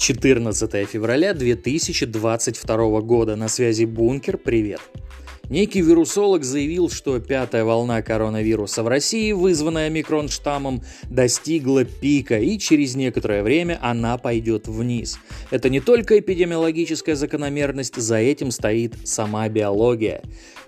14 февраля 2022 года. На связи Бункер. Привет. Некий вирусолог заявил, что пятая волна коронавируса в России, вызванная микронштаммом, достигла пика и через некоторое время она пойдет вниз. Это не только эпидемиологическая закономерность, за этим стоит сама биология.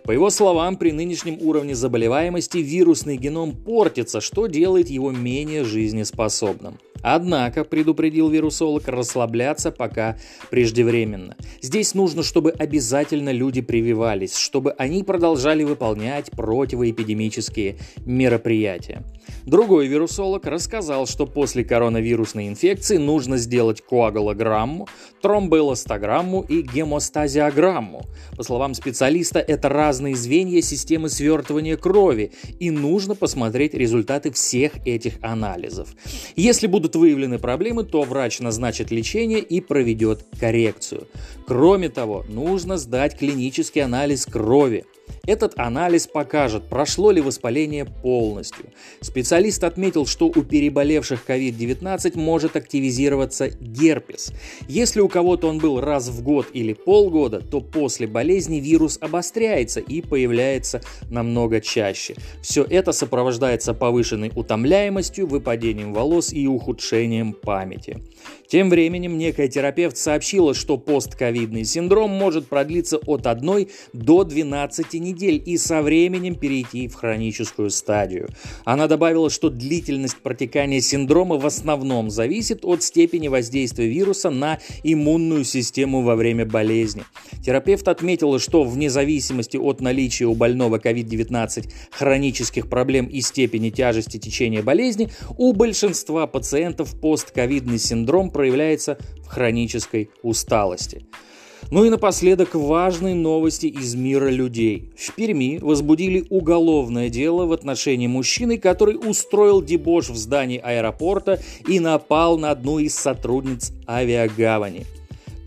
По его словам, при нынешнем уровне заболеваемости вирусный геном портится, что делает его менее жизнеспособным. Однако, предупредил вирусолог, расслабляться пока преждевременно. Здесь нужно, чтобы обязательно люди прививались, чтобы они продолжали выполнять противоэпидемические мероприятия. Другой вирусолог рассказал, что после коронавирусной инфекции нужно сделать коагулограмму, тромбоэластограмму и гемостазиограмму. По словам специалиста, это разные звенья системы свертывания крови, и нужно посмотреть результаты всех этих анализов. Если будут выявлены проблемы, то врач назначит лечение и проведет коррекцию. Кроме того, нужно сдать клинический анализ крови. Этот анализ покажет, прошло ли воспаление полностью. Специалист отметил, что у переболевших COVID-19 может активизироваться герпес. Если у кого-то он был раз в год или полгода, то после болезни вирус обостряется и появляется намного чаще. Все это сопровождается повышенной утомляемостью, выпадением волос и ухудшением памяти. Тем временем некая терапевт сообщила, что постковидный синдром может продлиться от 1 до 12 недель и со временем перейти в хроническую стадию. Она добавила, что длительность протекания синдрома в основном зависит от степени воздействия вируса на иммунную систему во время болезни. Терапевт отметила, что вне зависимости от наличия у больного COVID-19 хронических проблем и степени тяжести течения болезни, у большинства пациентов постковидный синдром проявляется в хронической усталости. Ну и напоследок важные новости из мира людей. В Перми возбудили уголовное дело в отношении мужчины, который устроил дебош в здании аэропорта и напал на одну из сотрудниц авиагавани.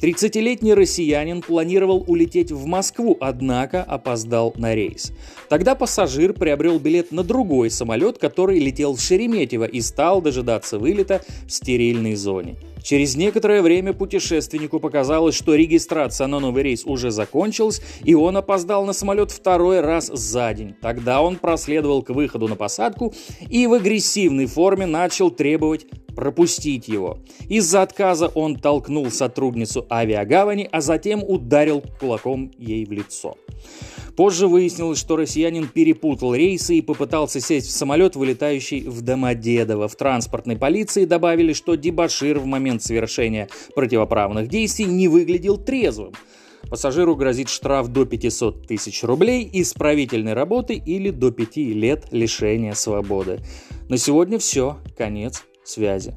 30-летний россиянин планировал улететь в Москву, однако опоздал на рейс. Тогда пассажир приобрел билет на другой самолет, который летел в Шереметьево и стал дожидаться вылета в стерильной зоне. Через некоторое время путешественнику показалось, что регистрация на новый рейс уже закончилась, и он опоздал на самолет второй раз за день. Тогда он проследовал к выходу на посадку и в агрессивной форме начал требовать пропустить его. Из-за отказа он толкнул сотрудницу авиагавани, а затем ударил кулаком ей в лицо. Позже выяснилось, что россиянин перепутал рейсы и попытался сесть в самолет, вылетающий в Домодедово. В транспортной полиции добавили, что дебашир в момент совершения противоправных действий не выглядел трезвым. Пассажиру грозит штраф до 500 тысяч рублей, исправительной работы или до 5 лет лишения свободы. На сегодня все. Конец связи.